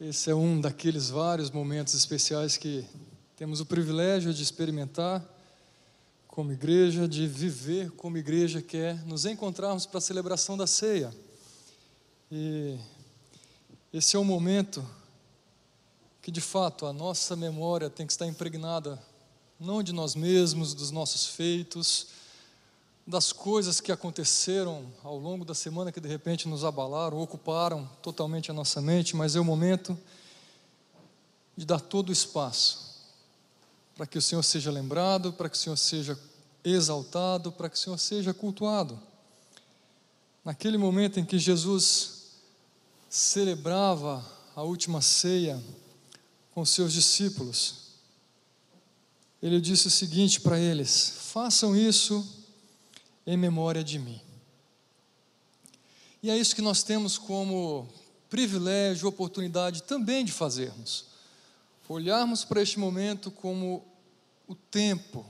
Esse é um daqueles vários momentos especiais que temos o privilégio de experimentar como igreja, de viver como igreja, que é nos encontrarmos para a celebração da ceia. E esse é o momento que, de fato, a nossa memória tem que estar impregnada não de nós mesmos, dos nossos feitos, das coisas que aconteceram ao longo da semana que de repente nos abalaram, ocuparam totalmente a nossa mente, mas é o momento de dar todo o espaço para que o Senhor seja lembrado, para que o Senhor seja exaltado, para que o Senhor seja cultuado. Naquele momento em que Jesus celebrava a última ceia com seus discípulos, ele disse o seguinte para eles: façam isso em memória de mim. E é isso que nós temos como privilégio, oportunidade também de fazermos. Olharmos para este momento como o tempo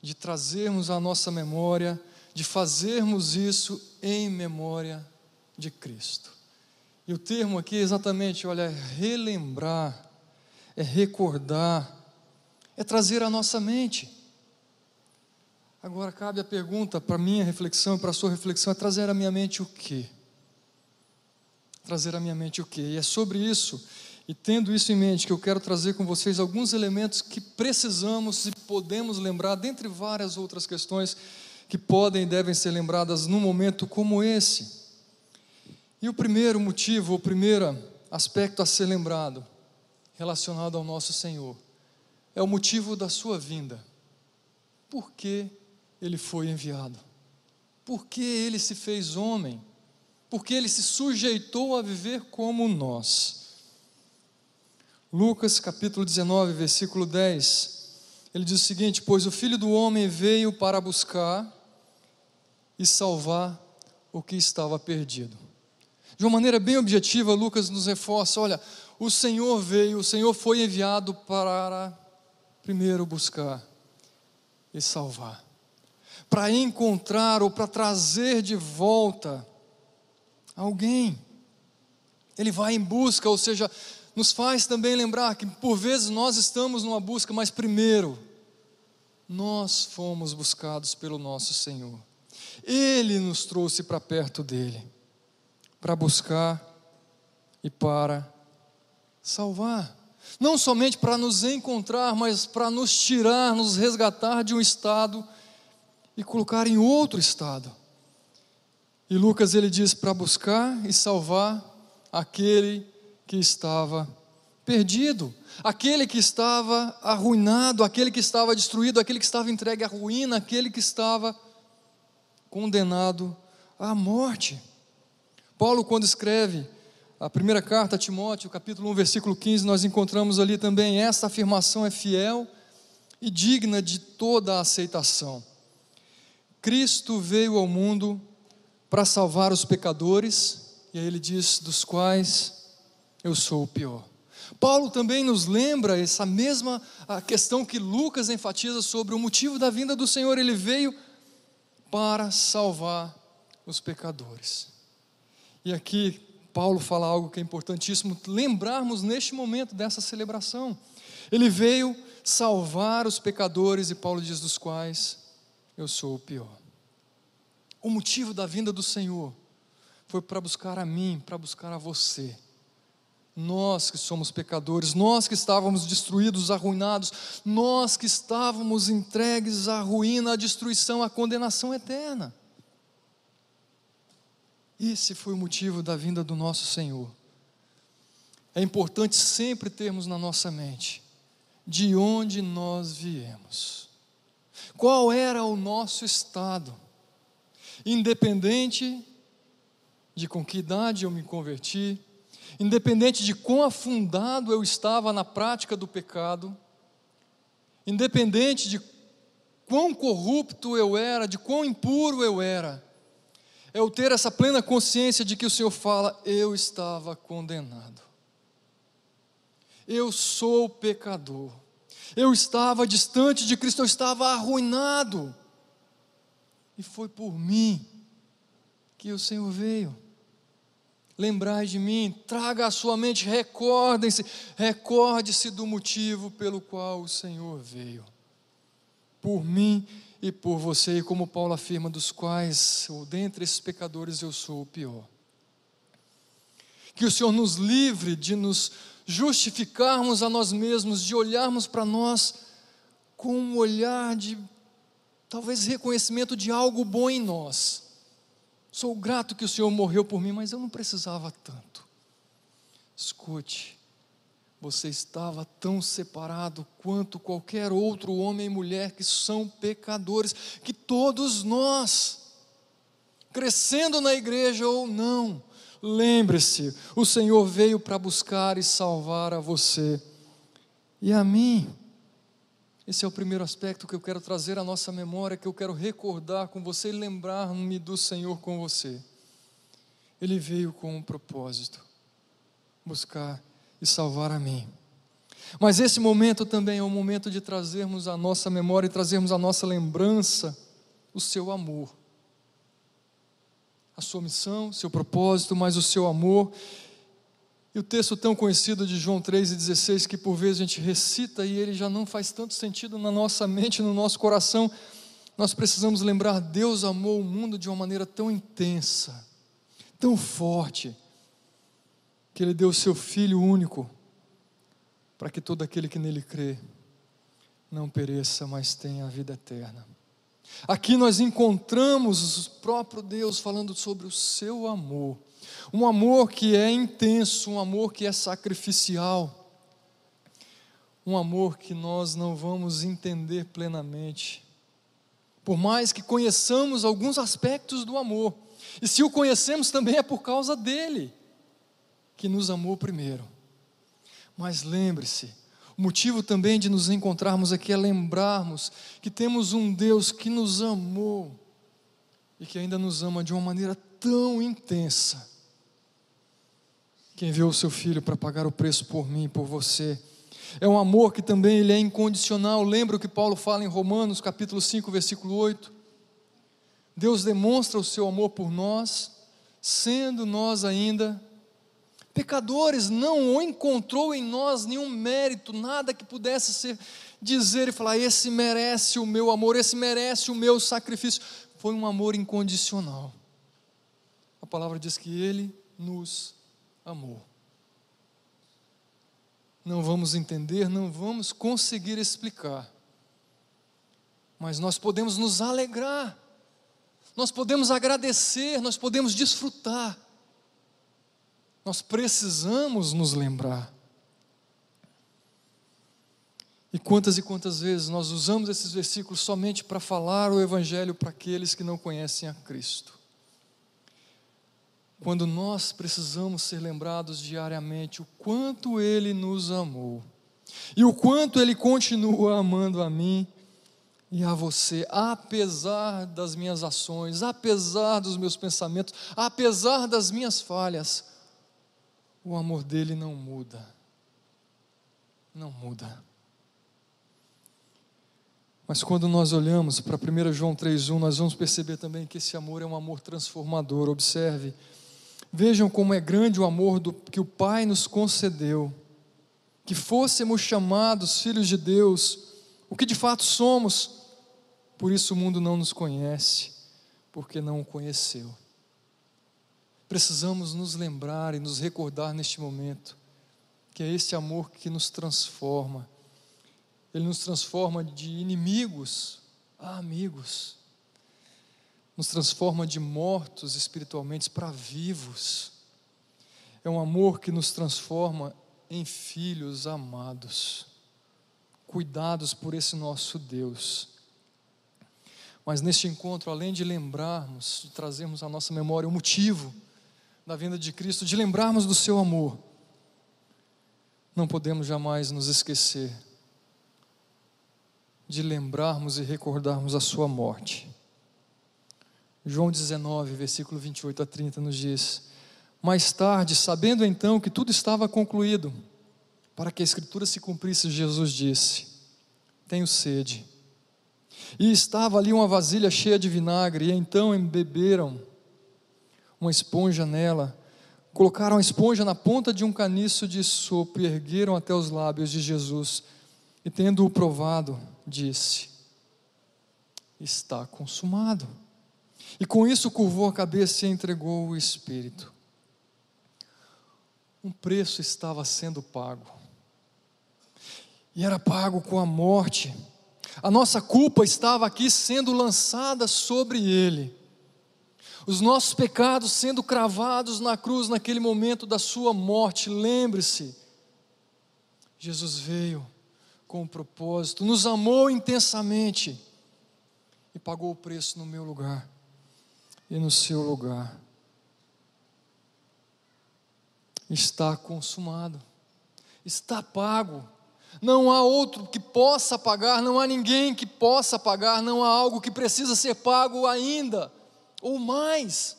de trazermos à nossa memória, de fazermos isso em memória de Cristo. E o termo aqui é exatamente, olha, é relembrar, é recordar, é trazer à nossa mente. Agora cabe a pergunta para minha reflexão e para a sua reflexão: é trazer à minha mente o quê? Trazer à minha mente o quê? E é sobre isso, e tendo isso em mente, que eu quero trazer com vocês alguns elementos que precisamos e podemos lembrar, dentre várias outras questões que podem e devem ser lembradas num momento como esse. E o primeiro motivo, o primeiro aspecto a ser lembrado, relacionado ao nosso Senhor, é o motivo da sua vinda. Por que ele foi enviado? Por que ele se fez homem? Porque ele se sujeitou a viver como nós. Lucas capítulo 19, versículo 10, ele diz o seguinte: Pois o filho do homem veio para buscar e salvar o que estava perdido. De uma maneira bem objetiva, Lucas nos reforça: olha, o Senhor veio, o Senhor foi enviado para primeiro buscar e salvar para encontrar ou para trazer de volta alguém. Ele vai em busca, ou seja, nos faz também lembrar que por vezes nós estamos numa busca, mas primeiro, nós fomos buscados pelo nosso Senhor. Ele nos trouxe para perto dele, para buscar e para salvar. Não somente para nos encontrar, mas para nos tirar, nos resgatar de um estado e colocar em outro estado. E Lucas ele diz para buscar e salvar aquele que estava perdido, aquele que estava arruinado, aquele que estava destruído, aquele que estava entregue à ruína, aquele que estava condenado à morte. Paulo, quando escreve a primeira carta a Timóteo, capítulo 1, versículo 15, nós encontramos ali também essa afirmação é fiel e digna de toda a aceitação. Cristo veio ao mundo para salvar os pecadores, e aí ele diz: dos quais eu sou o pior. Paulo também nos lembra essa mesma questão que Lucas enfatiza sobre o motivo da vinda do Senhor. Ele veio para salvar os pecadores. E aqui Paulo fala algo que é importantíssimo lembrarmos neste momento dessa celebração. Ele veio salvar os pecadores, e Paulo diz: dos quais eu sou o pior. O motivo da vinda do Senhor foi para buscar a mim, para buscar a você. Nós que somos pecadores, nós que estávamos destruídos, arruinados, nós que estávamos entregues à ruína, à destruição, à condenação eterna. Esse foi o motivo da vinda do nosso Senhor. É importante sempre termos na nossa mente de onde nós viemos. Qual era o nosso estado? Independente de com que idade eu me converti, independente de quão afundado eu estava na prática do pecado, independente de quão corrupto eu era, de quão impuro eu era, é eu ter essa plena consciência de que o Senhor fala: eu estava condenado, eu sou pecador, eu estava distante de Cristo, eu estava arruinado, e foi por mim que o Senhor veio. lembrai de mim, traga à sua mente, recordem-se, recorde-se do motivo pelo qual o Senhor veio. Por mim e por você, e como Paulo afirma, dos quais, ou dentre esses pecadores, eu sou o pior. Que o Senhor nos livre de nos justificarmos a nós mesmos, de olharmos para nós com um olhar de talvez reconhecimento de algo bom em nós. Sou grato que o Senhor morreu por mim, mas eu não precisava tanto. Escute, você estava tão separado quanto qualquer outro homem e mulher que são pecadores, que todos nós, crescendo na igreja ou não, lembre-se, o Senhor veio para buscar e salvar a você e a mim. Esse é o primeiro aspecto que eu quero trazer à nossa memória, que eu quero recordar com você e lembrar-me do Senhor com você. Ele veio com um propósito: buscar e salvar a mim. Mas esse momento também é o momento de trazermos à nossa memória e trazermos à nossa lembrança o seu amor. A sua missão, seu propósito, mas o seu amor e o texto tão conhecido de João 3,16, que por vezes a gente recita e ele já não faz tanto sentido na nossa mente, no nosso coração, nós precisamos lembrar: Deus amou o mundo de uma maneira tão intensa, tão forte, que Ele deu o seu Filho único, para que todo aquele que nele crê não pereça, mas tenha a vida eterna. Aqui nós encontramos o próprio Deus falando sobre o seu amor um amor que é intenso, um amor que é sacrificial, um amor que nós não vamos entender plenamente. Por mais que conheçamos alguns aspectos do amor, e se o conhecemos também é por causa dele, que nos amou primeiro. Mas lembre-se, o motivo também de nos encontrarmos aqui é lembrarmos que temos um Deus que nos amou e que ainda nos ama de uma maneira tão intensa que enviou o seu filho para pagar o preço por mim e por você. É um amor que também ele é incondicional. Lembra o que Paulo fala em Romanos, capítulo 5, versículo 8? Deus demonstra o seu amor por nós, sendo nós ainda pecadores, não encontrou em nós nenhum mérito, nada que pudesse ser dizer e falar: esse merece o meu amor, esse merece o meu sacrifício. Foi um amor incondicional. A palavra diz que ele nos amor. Não vamos entender, não vamos conseguir explicar, mas nós podemos nos alegrar, nós podemos agradecer, nós podemos desfrutar. Nós precisamos nos lembrar. E quantas e quantas vezes nós usamos esses versículos somente para falar o Evangelho para aqueles que não conhecem a Cristo quando nós precisamos ser lembrados diariamente o quanto Ele nos amou e o quanto Ele continua amando a mim e a você, apesar das minhas ações, apesar dos meus pensamentos, apesar das minhas falhas, o amor dele não muda. Não muda. Mas quando nós olhamos para 1 João 3,1, nós vamos perceber também que esse amor é um amor transformador. Observe Vejam como é grande o amor do, que o Pai nos concedeu, que fôssemos chamados filhos de Deus, o que de fato somos, por isso o mundo não nos conhece, porque não o conheceu. Precisamos nos lembrar e nos recordar neste momento que é esse amor que nos transforma. Ele nos transforma de inimigos a amigos nos transforma de mortos espiritualmente para vivos. É um amor que nos transforma em filhos amados, cuidados por esse nosso Deus. Mas neste encontro, além de lembrarmos, de trazermos à nossa memória o motivo da vinda de Cristo, de lembrarmos do seu amor, não podemos jamais nos esquecer de lembrarmos e recordarmos a sua morte. João 19, versículo 28 a 30 nos diz: Mais tarde, sabendo então que tudo estava concluído, para que a Escritura se cumprisse, Jesus disse: Tenho sede. E estava ali uma vasilha cheia de vinagre, e então embeberam uma esponja nela, Colocaram a esponja na ponta de um caniço de sopo e ergueram até os lábios de Jesus. E tendo-o provado, disse: Está consumado. E com isso curvou a cabeça e entregou o espírito. Um preço estava sendo pago. E era pago com a morte. A nossa culpa estava aqui sendo lançada sobre ele os nossos pecados sendo cravados na cruz naquele momento da sua morte. Lembre-se, Jesus veio com um propósito, nos amou intensamente e pagou o preço no meu lugar e no seu lugar. Está consumado, está pago. Não há outro que possa pagar, não há ninguém que possa pagar, não há algo que precisa ser pago ainda ou mais,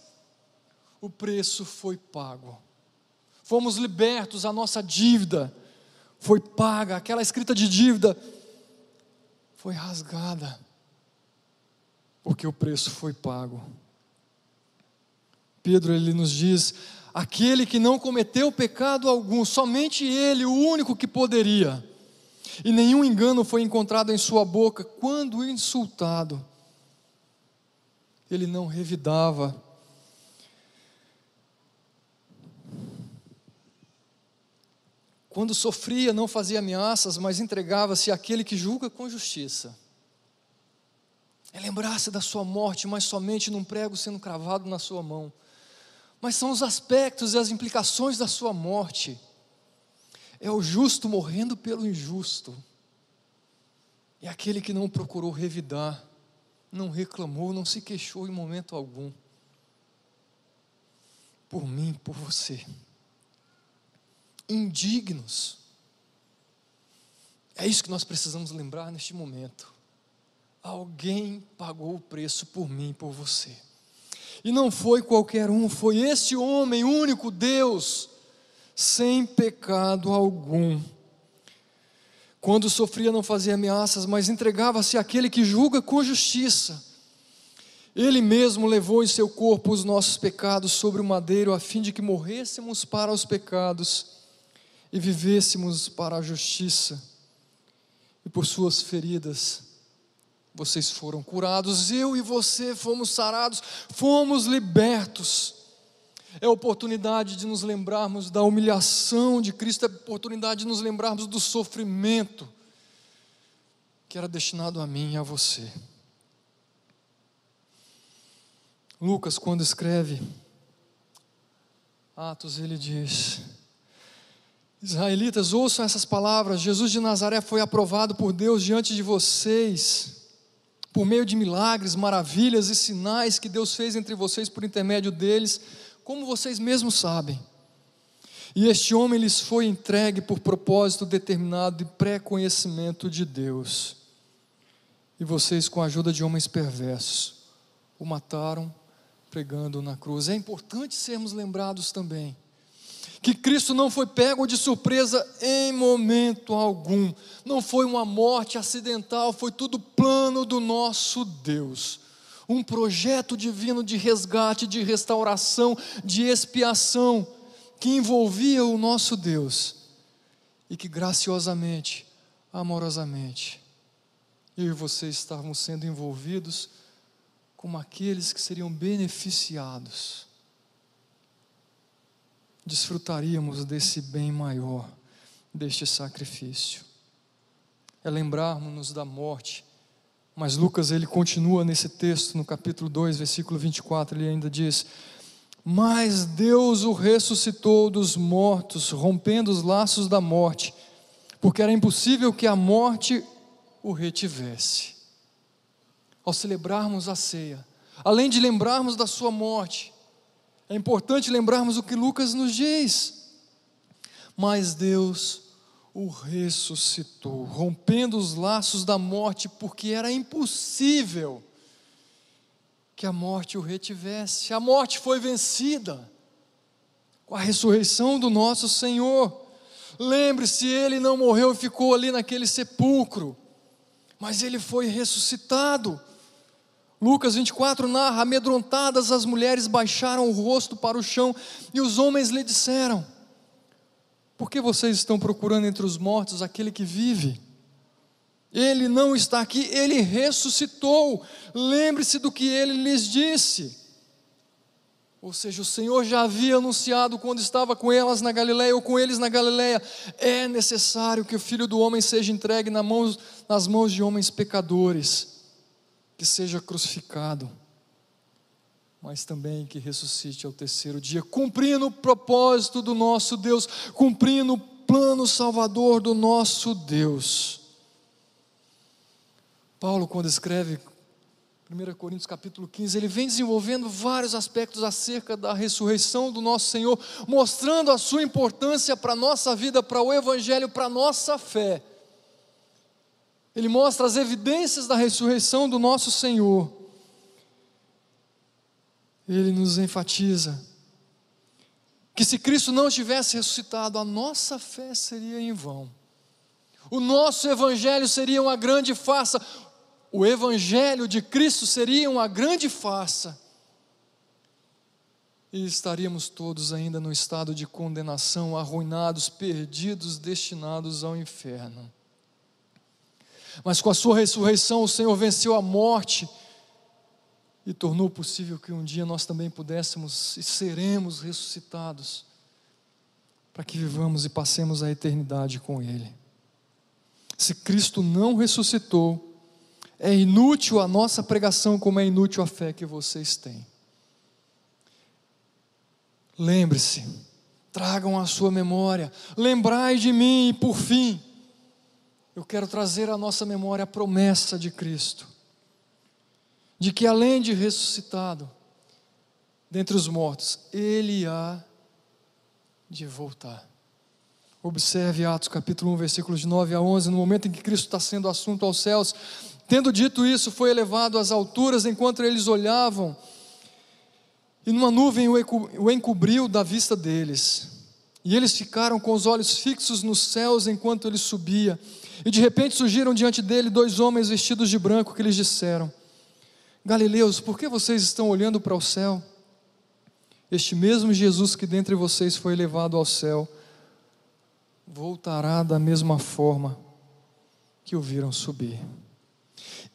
o preço foi pago. Fomos libertos, a nossa dívida foi paga, aquela escrita de dívida foi rasgada, porque o preço foi pago. Pedro ele nos diz: aquele que não cometeu pecado algum, somente ele, o único que poderia, e nenhum engano foi encontrado em sua boca quando insultado ele não revidava. Quando sofria, não fazia ameaças, mas entregava-se àquele que julga com justiça. É lembrar-se da sua morte, mas somente num prego sendo cravado na sua mão. Mas são os aspectos e as implicações da sua morte. É o justo morrendo pelo injusto. É aquele que não procurou revidar não reclamou, não se queixou em momento algum. Por mim, por você. Indignos. É isso que nós precisamos lembrar neste momento. Alguém pagou o preço por mim, por você. E não foi qualquer um, foi esse homem, único Deus, sem pecado algum quando sofria, não fazia ameaças, mas entregava-se àquele que julga com justiça. Ele mesmo levou em seu corpo os nossos pecados sobre o madeiro, a fim de que morrêssemos para os pecados e vivêssemos para a justiça. E por suas feridas, vocês foram curados, eu e você fomos sarados, fomos libertos. É oportunidade de nos lembrarmos da humilhação de Cristo, é oportunidade de nos lembrarmos do sofrimento que era destinado a mim e a você. Lucas, quando escreve Atos, ele diz: Israelitas, ouçam essas palavras. Jesus de Nazaré foi aprovado por Deus diante de vocês, por meio de milagres, maravilhas e sinais que Deus fez entre vocês por intermédio deles como vocês mesmos sabem. E este homem lhes foi entregue por propósito determinado e pré-conhecimento de Deus. E vocês, com a ajuda de homens perversos, o mataram pregando na cruz. É importante sermos lembrados também que Cristo não foi pego de surpresa em momento algum, não foi uma morte acidental, foi tudo plano do nosso Deus um projeto divino de resgate, de restauração, de expiação, que envolvia o nosso Deus e que graciosamente, amorosamente, eu e você estávamos sendo envolvidos como aqueles que seriam beneficiados. Desfrutaríamos desse bem maior, deste sacrifício. É lembrarmos-nos da morte mas Lucas ele continua nesse texto, no capítulo 2, versículo 24, ele ainda diz: Mas Deus o ressuscitou dos mortos, rompendo os laços da morte, porque era impossível que a morte o retivesse. Ao celebrarmos a ceia, além de lembrarmos da sua morte, é importante lembrarmos o que Lucas nos diz. Mas Deus o ressuscitou, rompendo os laços da morte, porque era impossível que a morte o retivesse. A morte foi vencida com a ressurreição do nosso Senhor. Lembre-se, ele não morreu e ficou ali naquele sepulcro, mas ele foi ressuscitado. Lucas 24 narra: amedrontadas as mulheres baixaram o rosto para o chão e os homens lhe disseram: Por que vocês estão procurando entre os mortos aquele que vive? Ele não está aqui, ele ressuscitou. Lembre-se do que ele lhes disse. Ou seja, o Senhor já havia anunciado quando estava com elas na Galileia ou com eles na Galileia, é necessário que o Filho do homem seja entregue nas mãos, nas mãos de homens pecadores, que seja crucificado, mas também que ressuscite ao terceiro dia, cumprindo o propósito do nosso Deus, cumprindo o plano salvador do nosso Deus. Paulo, quando escreve 1 Coríntios capítulo 15, ele vem desenvolvendo vários aspectos acerca da ressurreição do nosso Senhor, mostrando a sua importância para a nossa vida, para o Evangelho, para a nossa fé. Ele mostra as evidências da ressurreição do nosso Senhor. Ele nos enfatiza que se Cristo não tivesse ressuscitado, a nossa fé seria em vão. O nosso evangelho seria uma grande farsa, o Evangelho de Cristo seria uma grande farsa, e estaríamos todos ainda no estado de condenação, arruinados, perdidos, destinados ao inferno. Mas com a Sua ressurreição, o Senhor venceu a morte e tornou possível que um dia nós também pudéssemos e seremos ressuscitados, para que vivamos e passemos a eternidade com Ele. Se Cristo não ressuscitou, é inútil a nossa pregação, como é inútil a fé que vocês têm. Lembre-se, tragam a sua memória, lembrai de mim, e por fim, eu quero trazer à nossa memória a promessa de Cristo, de que além de ressuscitado dentre os mortos, Ele há de voltar. Observe Atos capítulo 1, versículos de 9 a 11, no momento em que Cristo está sendo assunto aos céus, Tendo dito isso, foi elevado às alturas enquanto eles olhavam, e numa nuvem o encobriu da vista deles. E eles ficaram com os olhos fixos nos céus enquanto ele subia. E de repente surgiram diante dele dois homens vestidos de branco que lhes disseram: Galileus, por que vocês estão olhando para o céu? Este mesmo Jesus que dentre vocês foi levado ao céu, voltará da mesma forma que o viram subir.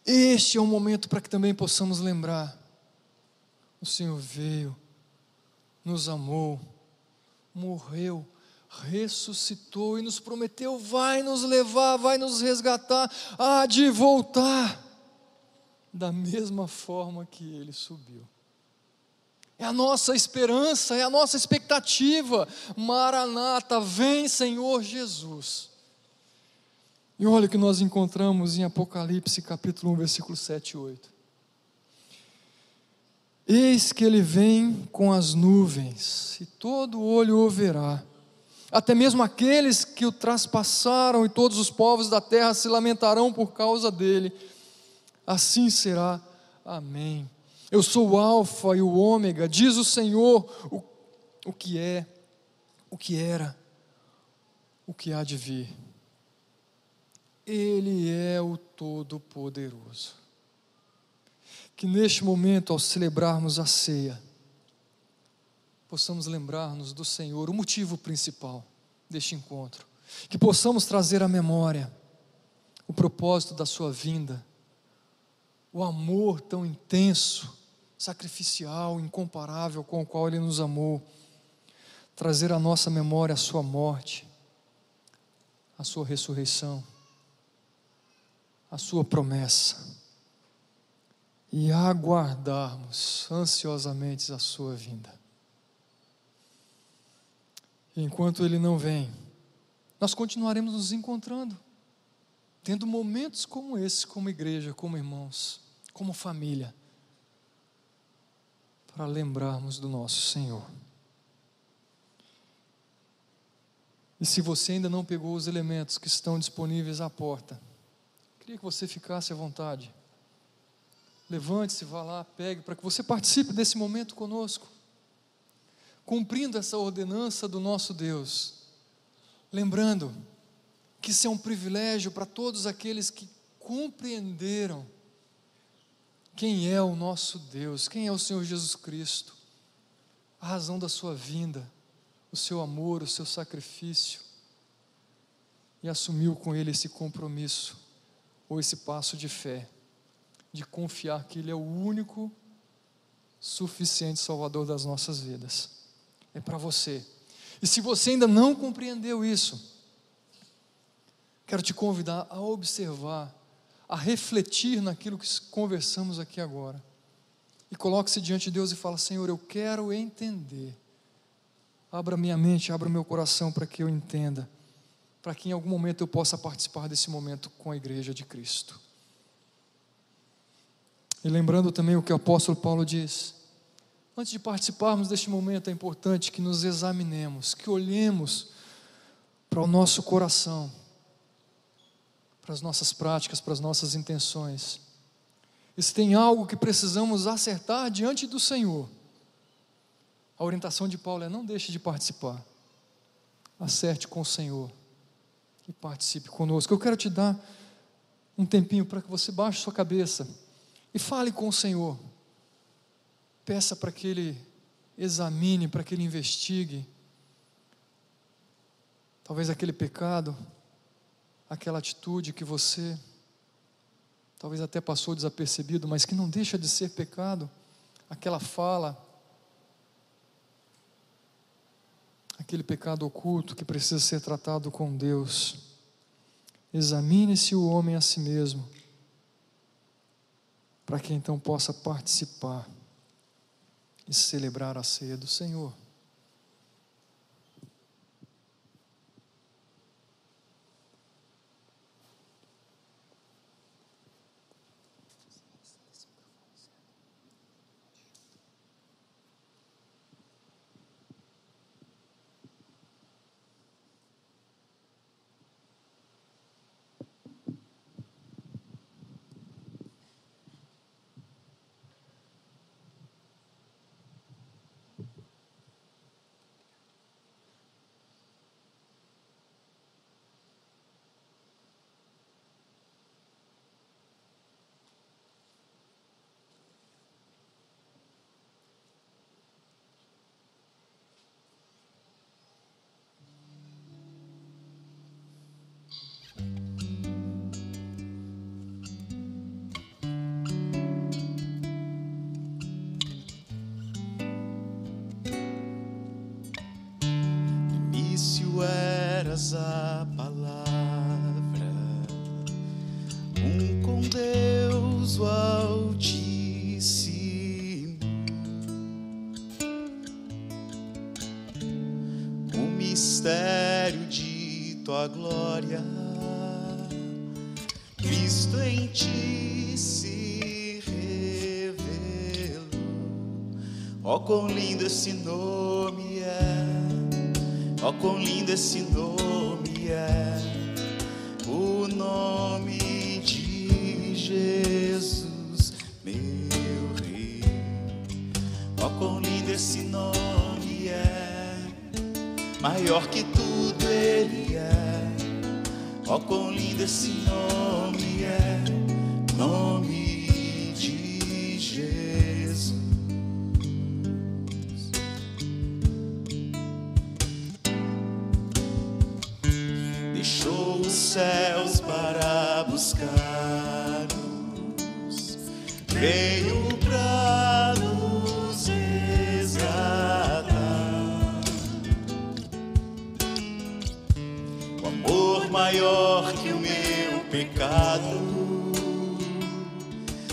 Este é o momento para que também possamos lembrar: o Senhor veio, nos amou, morreu, ressuscitou e nos prometeu: vai nos levar, vai nos resgatar, há de voltar, da mesma forma que ele subiu. É a nossa esperança, é a nossa expectativa. Maranata, vem Senhor Jesus. E olha o que nós encontramos em Apocalipse capítulo 1, versículo 7 e 8. Eis que ele vem com as nuvens, e todo olho o verá, até mesmo aqueles que o traspassaram, e todos os povos da terra se lamentarão por causa dele. Assim será. Amém. Eu sou o Alfa e o Ômega, diz o Senhor, o, o que é, o que era, o que há de vir. Ele é o Todo-Poderoso. Que neste momento, ao celebrarmos a ceia, possamos lembrar-nos do Senhor, o motivo principal deste encontro. Que possamos trazer à memória o propósito da Sua vinda, o amor tão intenso, sacrificial, incomparável com o qual Ele nos amou. Trazer à nossa memória a Sua morte, a Sua ressurreição a Sua promessa e aguardarmos ansiosamente a Sua vinda. Enquanto Ele não vem, nós continuaremos nos encontrando, tendo momentos como esse, como igreja, como irmãos, como família, para lembrarmos do nosso Senhor. E se você ainda não pegou os elementos que estão disponíveis à porta, Queria que você ficasse à vontade. Levante-se, vá lá, pegue, para que você participe desse momento conosco, cumprindo essa ordenança do nosso Deus. Lembrando que isso é um privilégio para todos aqueles que compreenderam quem é o nosso Deus, quem é o Senhor Jesus Cristo, a razão da sua vinda, o seu amor, o seu sacrifício, e assumiu com Ele esse compromisso, ou esse passo de fé, de confiar que Ele é o único suficiente Salvador das nossas vidas. É para você. E se você ainda não compreendeu isso, quero te convidar a observar, a refletir naquilo que conversamos aqui agora. E coloque-se diante de Deus e fala: Senhor, eu quero entender. Abra minha mente, abra meu coração para que eu entenda, para que em algum momento eu possa participar desse momento com a igreja de Cristo. E lembrando também o que o apóstolo Paulo diz: antes de participarmos deste momento, é importante que nos examinemos, que olhemos para o nosso coração, para as nossas práticas, para as nossas intenções. E se tem algo que precisamos acertar diante do Senhor, a orientação de Paulo é: não deixe de participar, acerte com o Senhor e participe conosco. Eu quero te dar um tempinho para que você baixe sua cabeça e fale com o Senhor. Peça para que Ele examine, para que Ele investigue. Talvez aquele pecado, aquela atitude que você talvez até passou desapercebido, mas que não deixa de ser pecado, aquela fala, aquele pecado oculto que precisa ser tratado com Deus. Examine-se o homem a si mesmo para que então possa participar e celebrar a ceia do Senhor. Esse nome é! Ó, oh, quão lindo esse nome é, o nome de Jesus, meu Rei. Ó, oh, quão lindo esse nome é, maior que tudo Ele é. Ó, oh, quão lindo esse nome é, nome veio para nos resgatar. O amor maior que o meu pecado,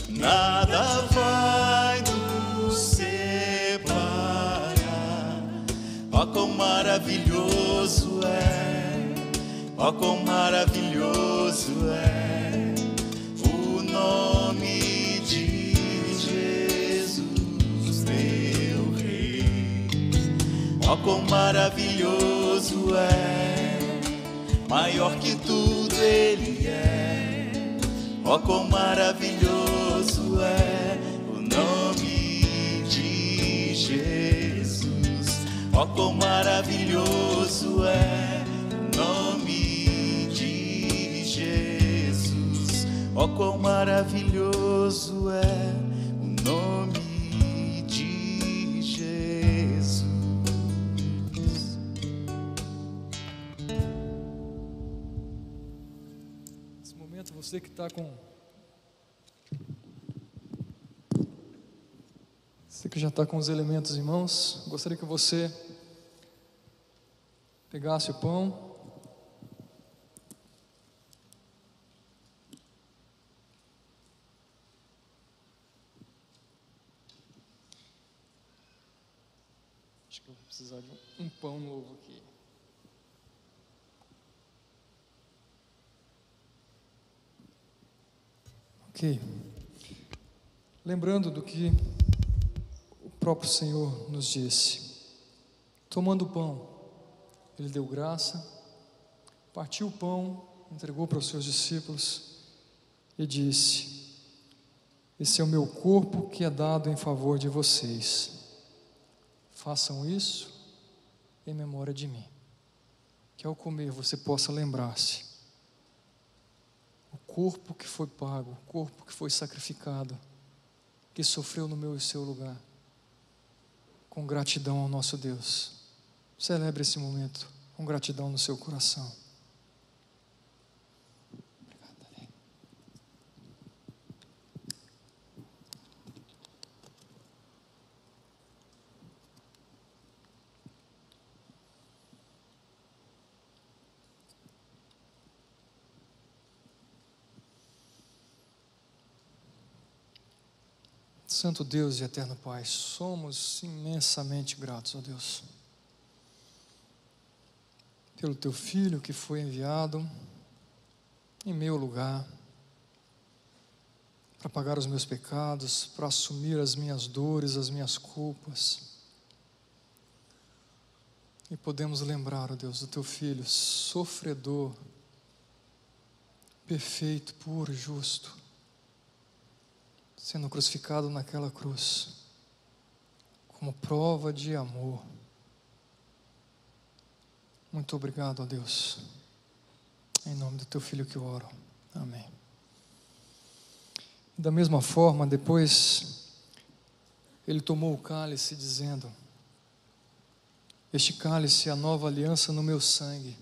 nada vai nos separar. Ó, oh, quão maravilhoso é Ó, oh, quão maravilhoso Ó, oh, quão maravilhoso é, maior que tudo Ele é. Ó, oh, quão maravilhoso é o nome de Jesus. Ó, quão maravilhoso é o nome Ó, oh, quão maravilhoso é você que está com. Você que já está com os elementos em mãos, gostaria que você pegasse o pão. Acho que eu vou precisar de um, pão novo aqui. Ok. Lembrando do que o próprio Senhor nos disse. Tomando o pão, ele deu graça, partiu o pão, entregou para os seus discípulos e disse: Esse é o meu corpo que é dado em favor de vocês. Façam isso em memória de mim. Que ao comer você possa lembrar-se corpo que foi pago, corpo que foi sacrificado, que sofreu no meu e seu lugar, com gratidão ao nosso Deus. Celebre esse momento com gratidão no seu coração. Santo Deus e eterno Pai, somos imensamente gratos a Deus pelo teu filho que foi enviado em meu lugar para pagar os meus pecados, para assumir as minhas dores, as minhas culpas. E podemos lembrar, ó Deus, do teu filho sofredor, perfeito, puro, justo sendo crucificado naquela cruz, como prova de amor. Muito obrigado a Deus. Em nome do teu filho que eu oro. Amém. Da mesma forma, depois ele tomou o cálice dizendo: Este cálice é a nova aliança no meu sangue,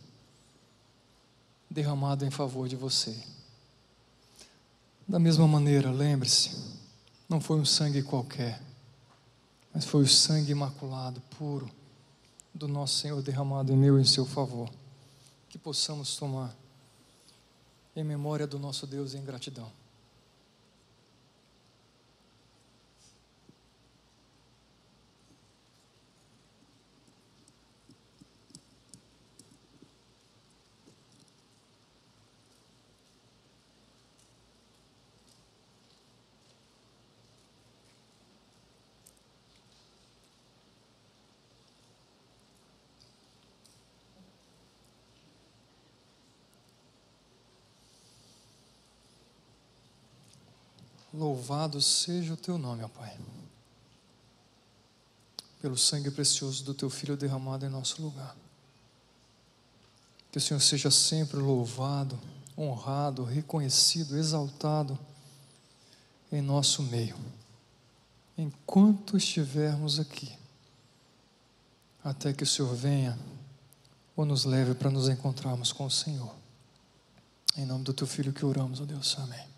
derramado em favor de você. Da mesma maneira, lembre-se, não foi um sangue qualquer, mas foi o sangue imaculado, puro, do nosso Senhor derramado em meu e em seu favor. Que possamos tomar em memória do nosso Deus em gratidão. Louvado seja o teu nome, ó Pai, pelo sangue precioso do teu Filho derramado em nosso lugar. Que o Senhor seja sempre louvado, honrado, reconhecido, exaltado em nosso meio, enquanto estivermos aqui, até que o Senhor venha ou nos leve para nos encontrarmos com o Senhor. Em nome do teu Filho que oramos, ó Deus. Amém.